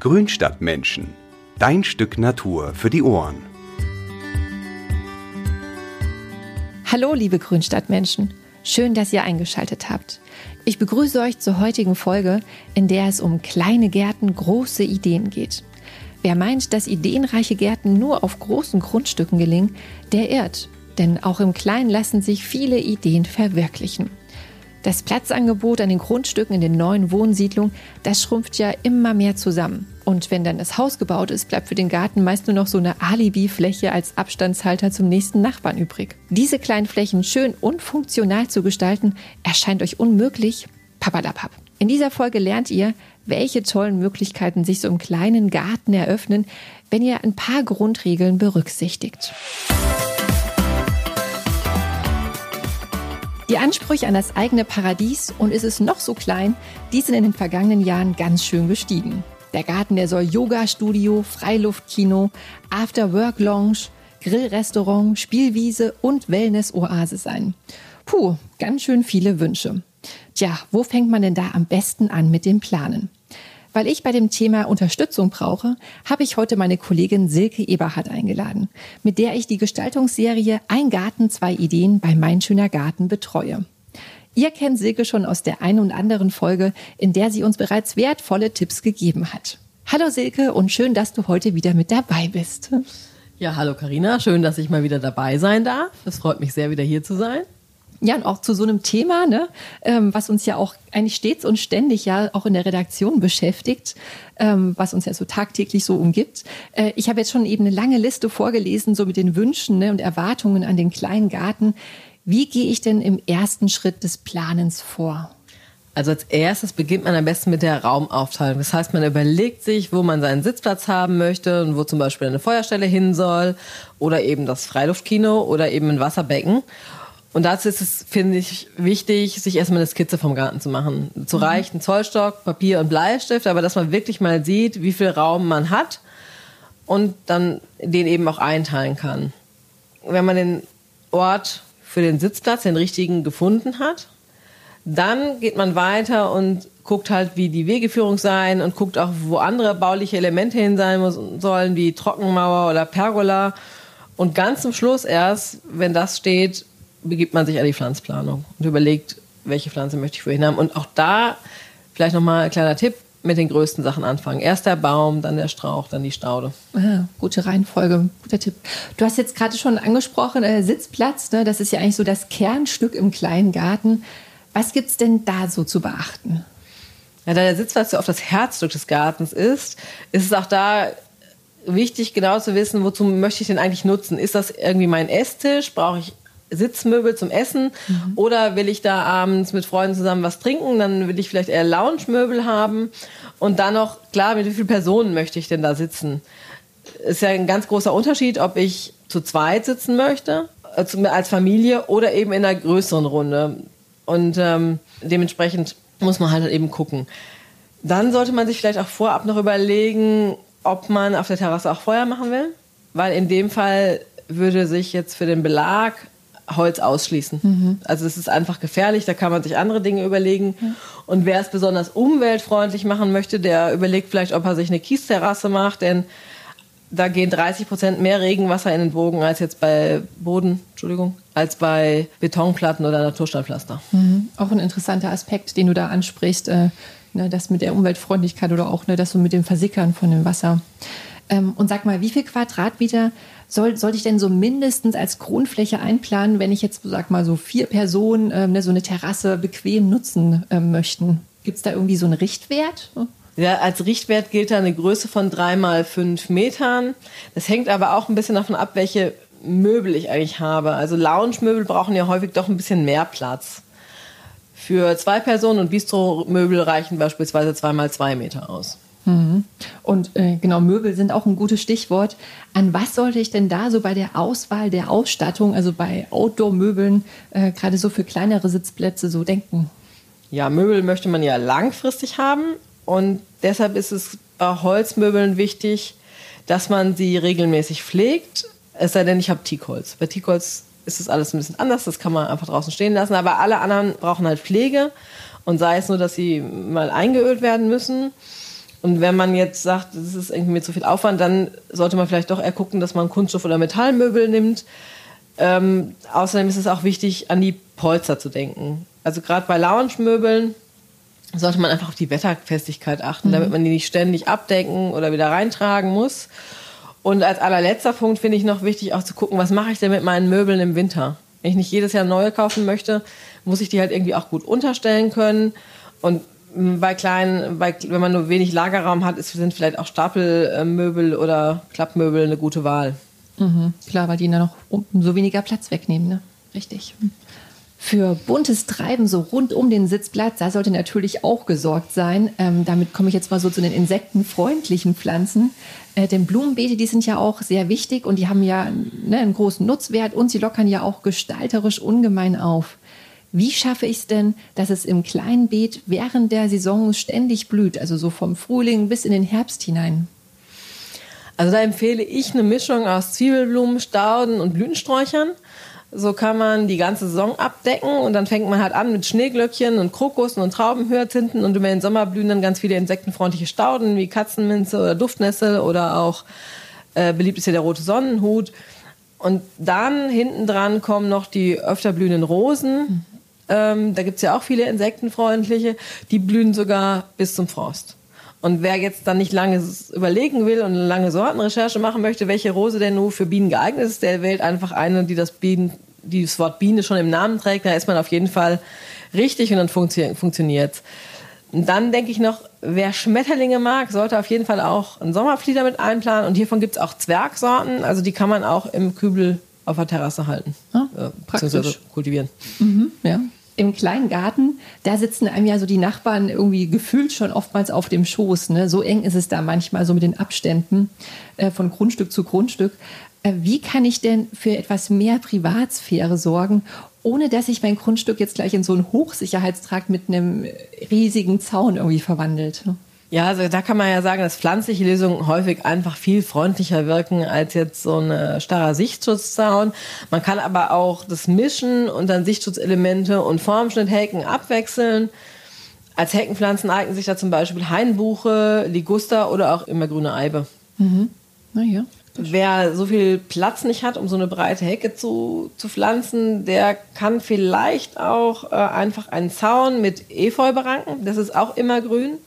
Grünstadtmenschen. Dein Stück Natur für die Ohren. Hallo, liebe Grünstadtmenschen. Schön, dass ihr eingeschaltet habt. Ich begrüße euch zur heutigen Folge, in der es um kleine Gärten, große Ideen geht. Wer meint, dass ideenreiche Gärten nur auf großen Grundstücken gelingen, der irrt. Denn auch im Kleinen lassen sich viele Ideen verwirklichen. Das Platzangebot an den Grundstücken in den neuen Wohnsiedlungen, das schrumpft ja immer mehr zusammen. Und wenn dann das Haus gebaut ist, bleibt für den Garten meist nur noch so eine Alibi-Fläche als Abstandshalter zum nächsten Nachbarn übrig. Diese kleinen Flächen schön und funktional zu gestalten, erscheint euch unmöglich. Papadapap. In dieser Folge lernt ihr, welche tollen Möglichkeiten sich so im kleinen Garten eröffnen, wenn ihr ein paar Grundregeln berücksichtigt. Die Ansprüche an das eigene Paradies und ist es noch so klein, die sind in den vergangenen Jahren ganz schön gestiegen. Der Garten, der soll Yoga-Studio, Freiluftkino, After-Work-Lounge, Grillrestaurant, Spielwiese und Wellness-Oase sein. Puh, ganz schön viele Wünsche. Tja, wo fängt man denn da am besten an mit dem Planen? Weil ich bei dem Thema Unterstützung brauche, habe ich heute meine Kollegin Silke Eberhardt eingeladen, mit der ich die Gestaltungsserie Ein Garten, zwei Ideen bei Mein schöner Garten betreue. Ihr kennt Silke schon aus der einen und anderen Folge, in der sie uns bereits wertvolle Tipps gegeben hat. Hallo Silke und schön, dass du heute wieder mit dabei bist. Ja, hallo Karina, schön, dass ich mal wieder dabei sein darf. Es freut mich sehr, wieder hier zu sein. Ja, und auch zu so einem Thema, ne, ähm, was uns ja auch eigentlich stets und ständig ja auch in der Redaktion beschäftigt, ähm, was uns ja so tagtäglich so umgibt. Äh, ich habe jetzt schon eben eine lange Liste vorgelesen, so mit den Wünschen ne, und Erwartungen an den kleinen Garten. Wie gehe ich denn im ersten Schritt des Planens vor? Also als erstes beginnt man am besten mit der Raumaufteilung. Das heißt, man überlegt sich, wo man seinen Sitzplatz haben möchte und wo zum Beispiel eine Feuerstelle hin soll oder eben das Freiluftkino oder eben ein Wasserbecken. Und dazu ist es, finde ich, wichtig, sich erstmal eine Skizze vom Garten zu machen. Zu mhm. reicht ein Zollstock, Papier und Bleistift, aber dass man wirklich mal sieht, wie viel Raum man hat und dann den eben auch einteilen kann. Wenn man den Ort für den Sitzplatz, den richtigen, gefunden hat, dann geht man weiter und guckt halt, wie die Wegeführung sein und guckt auch, wo andere bauliche Elemente hin sein sollen, wie Trockenmauer oder Pergola. Und ganz zum Schluss erst, wenn das steht, begibt man sich an die Pflanzplanung und überlegt, welche Pflanze möchte ich wohin haben. Und auch da vielleicht nochmal ein kleiner Tipp, mit den größten Sachen anfangen. Erst der Baum, dann der Strauch, dann die Staude. Ah, gute Reihenfolge, guter Tipp. Du hast jetzt gerade schon angesprochen, äh, Sitzplatz, ne? das ist ja eigentlich so das Kernstück im kleinen Garten. Was gibt es denn da so zu beachten? Ja, da der Sitzplatz so oft das Herzstück des Gartens ist, ist es auch da wichtig, genau zu wissen, wozu möchte ich den eigentlich nutzen. Ist das irgendwie mein Esstisch? Brauche ich Sitzmöbel zum Essen mhm. oder will ich da abends mit Freunden zusammen was trinken, dann will ich vielleicht eher Lounge-Möbel haben und dann noch, klar, mit wie vielen Personen möchte ich denn da sitzen? Ist ja ein ganz großer Unterschied, ob ich zu zweit sitzen möchte, äh, als Familie oder eben in einer größeren Runde. Und ähm, dementsprechend muss man halt eben gucken. Dann sollte man sich vielleicht auch vorab noch überlegen, ob man auf der Terrasse auch Feuer machen will, weil in dem Fall würde sich jetzt für den Belag Holz ausschließen. Mhm. Also es ist einfach gefährlich, da kann man sich andere Dinge überlegen. Mhm. Und wer es besonders umweltfreundlich machen möchte, der überlegt vielleicht, ob er sich eine Kiesteterrasse macht, denn da gehen 30 Prozent mehr Regenwasser in den Bogen als jetzt bei Boden, Entschuldigung, als bei Betonplatten oder Natursteinpflaster. Mhm. Auch ein interessanter Aspekt, den du da ansprichst, äh, ne, das mit der Umweltfreundlichkeit oder auch ne, das so mit dem Versickern von dem Wasser. Ähm, und sag mal, wie viel Quadratmeter soll, sollte ich denn so mindestens als Grundfläche einplanen, wenn ich jetzt, sag mal, so vier Personen ähm, ne, so eine Terrasse bequem nutzen ähm, möchten? Gibt es da irgendwie so einen Richtwert? Ja, als Richtwert gilt da eine Größe von drei mal fünf Metern. Das hängt aber auch ein bisschen davon ab, welche Möbel ich eigentlich habe. Also Lounge-Möbel brauchen ja häufig doch ein bisschen mehr Platz. Für zwei Personen und Bistro-Möbel reichen beispielsweise zwei mal zwei Meter aus. Mhm. Und äh, genau, Möbel sind auch ein gutes Stichwort. An was sollte ich denn da so bei der Auswahl der Ausstattung, also bei Outdoor-Möbeln, äh, gerade so für kleinere Sitzplätze so denken? Ja, Möbel möchte man ja langfristig haben und deshalb ist es bei Holzmöbeln wichtig, dass man sie regelmäßig pflegt. Es sei denn, ich habe Teakholz. Bei Teakholz ist es alles ein bisschen anders, das kann man einfach draußen stehen lassen, aber alle anderen brauchen halt Pflege und sei es nur, dass sie mal eingeölt werden müssen Und wenn man jetzt sagt, das ist irgendwie mit zu viel Aufwand, dann sollte man vielleicht doch eher gucken, dass man Kunststoff- oder Metallmöbel nimmt. Ähm, außerdem ist es auch wichtig, an die Polster zu denken. Also gerade bei Lounge-Möbeln sollte man einfach auf die Wetterfestigkeit achten, mhm. damit man die nicht ständig abdecken oder wieder reintragen muss. Und als allerletzter Punkt finde ich noch wichtig, auch zu gucken, was mache ich denn mit meinen Möbeln im Winter? Wenn ich nicht jedes Jahr neue kaufen möchte, muss ich die halt irgendwie auch gut unterstellen können. Und bei kleinen, bei, wenn man nur wenig Lagerraum hat, ist, sind vielleicht auch Stapelmöbel oder Klappmöbel eine gute Wahl. Mhm, klar, weil die dann noch umso weniger Platz wegnehmen, ne? Richtig. Für buntes Treiben so rund um den Sitzplatz, da sollte natürlich auch gesorgt sein. Ähm, damit komme ich jetzt mal so zu den insektenfreundlichen Pflanzen. Äh, denn Blumenbeete, die sind ja auch sehr wichtig und die haben ja ne, einen großen Nutzwert und sie lockern ja auch gestalterisch ungemein auf. Wie schaffe ich es denn, dass es im kleinen Beet während der Saison ständig blüht, also so vom Frühling bis in den Herbst hinein? Also da empfehle ich eine Mischung aus Zwiebelblumen, Stauden und Blütensträuchern. So kann man die ganze Saison abdecken und dann fängt man halt an mit Schneeglöckchen und Krokussen und Traubenhyazinthen und über den Sommer blühen dann ganz viele insektenfreundliche Stauden wie Katzenminze oder Duftnessel oder auch äh, beliebt ist ja der rote Sonnenhut. Und dann hinten dran kommen noch die öfter blühenden Rosen. Ähm, da gibt's ja auch viele insektenfreundliche. Die blühen sogar bis zum Frost. Und wer jetzt dann nicht lange überlegen will und eine lange Sortenrecherche machen möchte, welche Rose denn nur für Bienen geeignet ist, der wählt einfach eine, die das, Bienen, die das Wort Biene schon im Namen trägt. Da ist man auf jeden Fall richtig und dann funktio funktioniert Und dann denke ich noch, wer Schmetterlinge mag, sollte auf jeden Fall auch einen Sommerflieder mit einplanen. Und hiervon gibt es auch Zwergsorten, also die kann man auch im Kübel auf der Terrasse halten. Ah, äh, praktisch. kultivieren. Mhm, ja im kleinen Garten, da sitzen einem ja so die Nachbarn irgendwie gefühlt schon oftmals auf dem Schoß. Ne? So eng ist es da manchmal so mit den Abständen äh, von Grundstück zu Grundstück. Äh, wie kann ich denn für etwas mehr Privatsphäre sorgen, ohne dass sich mein Grundstück jetzt gleich in so einen Hochsicherheitstrakt mit einem riesigen Zaun irgendwie verwandelt? Ja, also da kann man ja sagen, dass pflanzliche Lösungen häufig einfach viel freundlicher wirken als jetzt so ein starrer Sichtschutzzaun. Man kann aber auch das mischen und dann Sichtschutzelemente und Formschnitthecken abwechseln. Als Heckenpflanzen eignen sich da zum Beispiel Hainbuche, Liguster oder auch immergrüne Eibe. Mhm. Naja. Wer so viel Platz nicht hat, um so eine breite Hecke zu, zu pflanzen, der kann vielleicht auch äh, einfach einen Zaun mit Efeu beranken. Das ist auch immergrün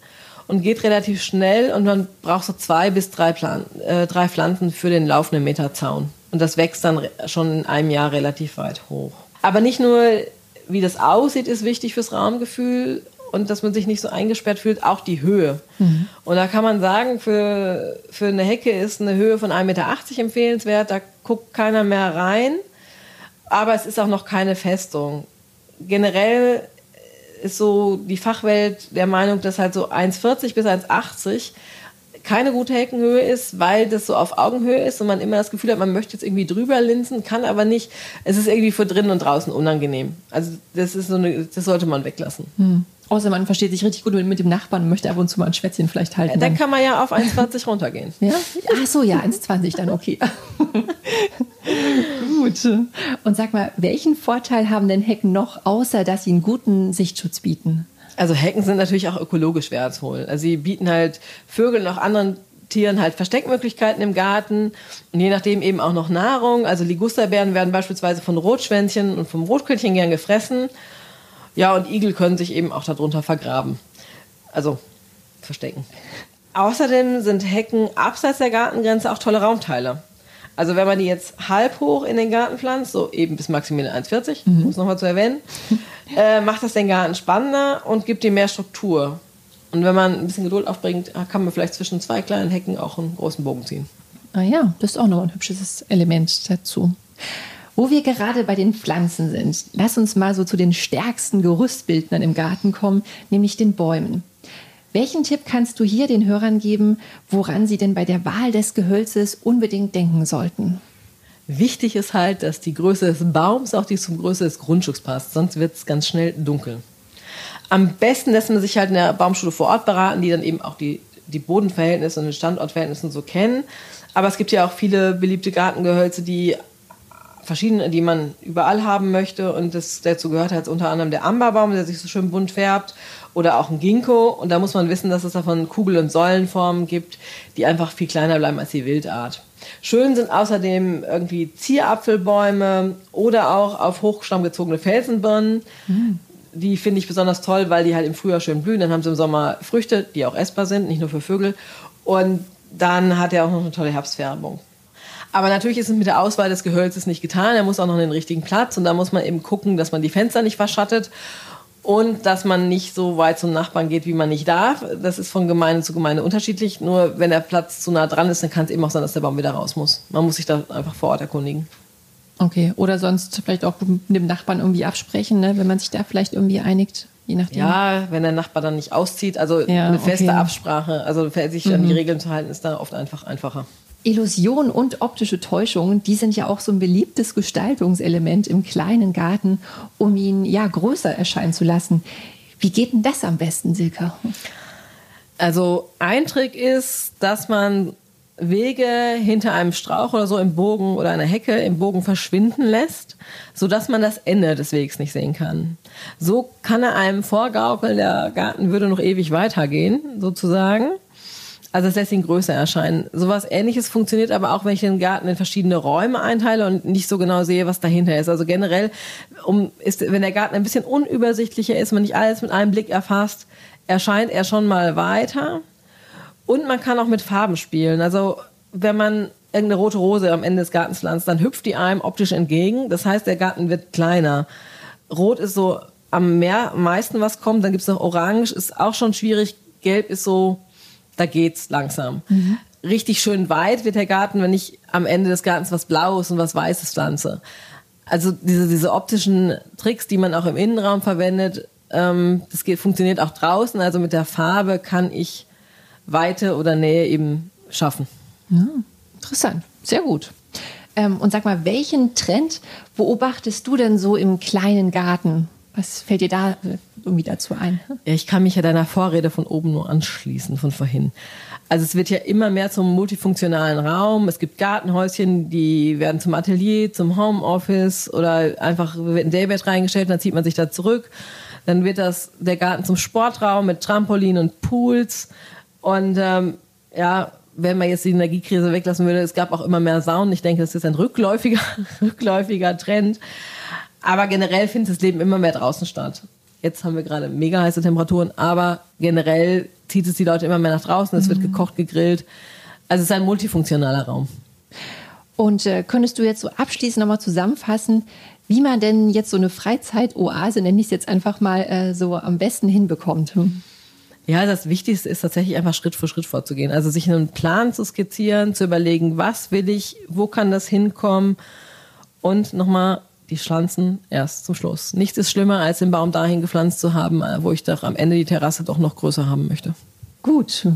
und geht relativ schnell und man braucht so zwei bis drei, Plan äh, drei Pflanzen für den laufenden Meterzaun. Und das wächst dann schon in einem Jahr relativ weit hoch. Aber nicht nur, wie das aussieht, ist wichtig fürs Raumgefühl und dass man sich nicht so eingesperrt fühlt, auch die Höhe. Mhm. Und da kann man sagen, für, für eine Hecke ist eine Höhe von 1,80 Meter empfehlenswert. Da guckt keiner mehr rein. Aber es ist auch noch keine Festung. Generell ist so die Fachwelt der Meinung, dass halt so 1,40 bis 1,80 keine gute Heckenhöhe ist, weil das so auf Augenhöhe ist und man immer das Gefühl hat, man möchte jetzt irgendwie drüber linsen, kann aber nicht. Es ist irgendwie für drinnen und draußen unangenehm. Also das ist so eine, das sollte man weglassen. Hm. Außer man versteht sich richtig gut mit dem Nachbarn und möchte ab und zu mal ein Schwätzchen vielleicht halten. Dann kann man ja auf 1,20 runtergehen. Ja? Ach so, ja, 1,20 dann okay. gut. Und sag mal, welchen Vorteil haben denn Hecken noch, außer dass sie einen guten Sichtschutz bieten? Also Hecken sind natürlich auch ökologisch wertvoll. Also sie bieten halt Vögeln und auch anderen Tieren halt Versteckmöglichkeiten im Garten und je nachdem eben auch noch Nahrung. Also Ligusterbeeren werden beispielsweise von Rotschwänzchen und vom Rotkehlchen gern gefressen. Ja, und Igel können sich eben auch darunter vergraben. Also verstecken. Außerdem sind Hecken abseits der Gartengrenze auch tolle Raumteile. Also wenn man die jetzt halb hoch in den Garten pflanzt, so eben bis maximal 1,40, mhm. um es nochmal zu erwähnen, äh, macht das den Garten spannender und gibt ihm mehr Struktur. Und wenn man ein bisschen Geduld aufbringt, kann man vielleicht zwischen zwei kleinen Hecken auch einen großen Bogen ziehen. Ah ja, das ist auch noch ein hübsches Element dazu. Wo wir gerade bei den Pflanzen sind, lass uns mal so zu den stärksten Gerüstbildnern im Garten kommen, nämlich den Bäumen. Welchen Tipp kannst du hier den Hörern geben, woran sie denn bei der Wahl des Gehölzes unbedingt denken sollten? Wichtig ist halt, dass die Größe des Baums auch die zum Größe des Grundstücks passt, sonst wird es ganz schnell dunkel. Am besten lässt man sich halt in der Baumschule vor Ort beraten, die dann eben auch die, die Bodenverhältnisse und die Standortverhältnisse so kennen. Aber es gibt ja auch viele beliebte Gartengehölze, die verschiedene, die man überall haben möchte. Und das, dazu gehört halt unter anderem der Amberbaum, der sich so schön bunt färbt. Oder auch ein Ginkgo. Und da muss man wissen, dass es davon Kugel- und Säulenformen gibt, die einfach viel kleiner bleiben als die Wildart. Schön sind außerdem irgendwie Zierapfelbäume oder auch auf Hochstamm gezogene Felsenbirnen. Mhm. Die finde ich besonders toll, weil die halt im Frühjahr schön blühen. Dann haben sie im Sommer Früchte, die auch essbar sind, nicht nur für Vögel. Und dann hat er auch noch eine tolle Herbstfärbung. Aber natürlich ist es mit der Auswahl des Gehölzes nicht getan. Er muss auch noch den richtigen Platz und da muss man eben gucken, dass man die Fenster nicht verschattet und dass man nicht so weit zum Nachbarn geht, wie man nicht darf. Das ist von Gemeinde zu Gemeinde unterschiedlich. Nur wenn der Platz zu nah dran ist, dann kann es eben auch sein, dass der Baum wieder raus muss. Man muss sich da einfach vor Ort erkundigen. Okay, oder sonst vielleicht auch mit dem Nachbarn irgendwie absprechen, ne? wenn man sich da vielleicht irgendwie einigt. Je nachdem. Ja, wenn der Nachbar dann nicht auszieht, also ja, eine feste okay. Absprache, also sich an die mhm. Regeln zu halten, ist da oft einfach einfacher. Illusion und optische Täuschung, die sind ja auch so ein beliebtes Gestaltungselement im kleinen Garten, um ihn ja größer erscheinen zu lassen. Wie geht denn das am besten, Silke? Also ein Trick ist, dass man Wege hinter einem Strauch oder so im Bogen oder einer Hecke im Bogen verschwinden lässt, sodass man das Ende des Wegs nicht sehen kann. So kann er einem vorgaukeln, der Garten würde noch ewig weitergehen, sozusagen. Also es lässt ihn größer erscheinen. Sowas ähnliches funktioniert aber auch, wenn ich den Garten in verschiedene Räume einteile und nicht so genau sehe, was dahinter ist. Also generell, um, ist, wenn der Garten ein bisschen unübersichtlicher ist, man nicht alles mit einem Blick erfasst, erscheint er schon mal weiter. Und man kann auch mit Farben spielen. Also wenn man irgendeine rote Rose am Ende des Gartens pflanzt, dann hüpft die einem optisch entgegen. Das heißt, der Garten wird kleiner. Rot ist so am mehr, meisten was kommt. Dann gibt es noch Orange, ist auch schon schwierig. Gelb ist so da geht's langsam. Mhm. Richtig schön weit wird der Garten, wenn ich am Ende des Gartens was Blaues und was Weißes pflanze. Also diese, diese optischen Tricks, die man auch im Innenraum verwendet, ähm, das geht, funktioniert auch draußen. Also mit der Farbe kann ich Weite oder Nähe eben schaffen. Ja, interessant, sehr gut. Ähm, und sag mal, welchen Trend beobachtest du denn so im kleinen Garten? Was fällt dir da irgendwie dazu ein? Ja, ich kann mich ja deiner Vorrede von oben nur anschließen, von vorhin. Also es wird ja immer mehr zum multifunktionalen Raum. Es gibt Gartenhäuschen, die werden zum Atelier, zum Homeoffice oder einfach wird ein Daybed reingestellt und dann zieht man sich da zurück. Dann wird das der Garten zum Sportraum mit Trampolin und Pools. Und ähm, ja, wenn man jetzt die Energiekrise weglassen würde, es gab auch immer mehr Saunen. Ich denke, das ist ein rückläufiger, rückläufiger Trend. Aber generell findet das Leben immer mehr draußen statt. Jetzt haben wir gerade mega heiße Temperaturen, aber generell zieht es die Leute immer mehr nach draußen. Es mhm. wird gekocht, gegrillt. Also es ist ein multifunktionaler Raum. Und äh, könntest du jetzt so abschließend nochmal zusammenfassen, wie man denn jetzt so eine Freizeitoase, nenne ich es jetzt einfach mal, äh, so am besten hinbekommt? Hm? Ja, das Wichtigste ist tatsächlich einfach Schritt für Schritt vorzugehen. Also sich einen Plan zu skizzieren, zu überlegen, was will ich, wo kann das hinkommen und nochmal die Pflanzen erst zum Schluss. Nichts ist schlimmer, als den Baum dahin gepflanzt zu haben, äh, wo ich doch am Ende die Terrasse doch noch größer haben möchte. Gut.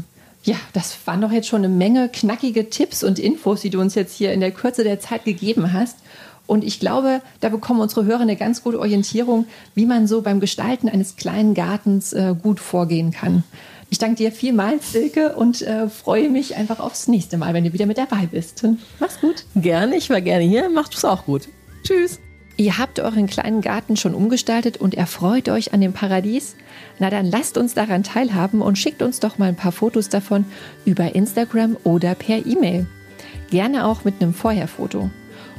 Ja, das waren doch jetzt schon eine Menge knackige Tipps und Infos, die du uns jetzt hier in der Kürze der Zeit gegeben hast. Und ich glaube, da bekommen unsere Hörer eine ganz gute Orientierung, wie man so beim Gestalten eines kleinen Gartens äh, gut vorgehen kann. Ich danke dir vielmals, Silke, und äh, freue mich einfach aufs nächste Mal, wenn du wieder mit dabei bist. Mach's gut. Gerne, ich war gerne hier. Macht es auch gut. Tschüss. Ihr habt euren kleinen Garten schon umgestaltet und erfreut euch an dem Paradies? Na dann lasst uns daran teilhaben und schickt uns doch mal ein paar Fotos davon über Instagram oder per E-Mail. Gerne auch mit einem Vorherfoto.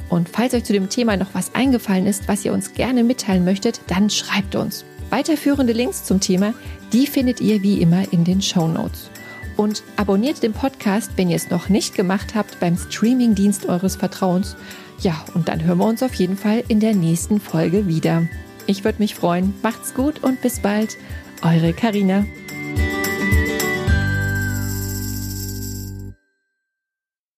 Und falls euch zu dem Thema noch was eingefallen ist, was ihr uns gerne mitteilen möchtet, dann schreibt uns. Weiterführende Links zum Thema, die findet ihr wie immer in den Show Notes. Und abonniert den Podcast, wenn ihr es noch nicht gemacht habt, beim Streamingdienst eures Vertrauens ja, und dann hören wir uns auf jeden Fall in der nächsten Folge wieder. Ich würde mich freuen. Macht's gut und bis bald. Eure Karina.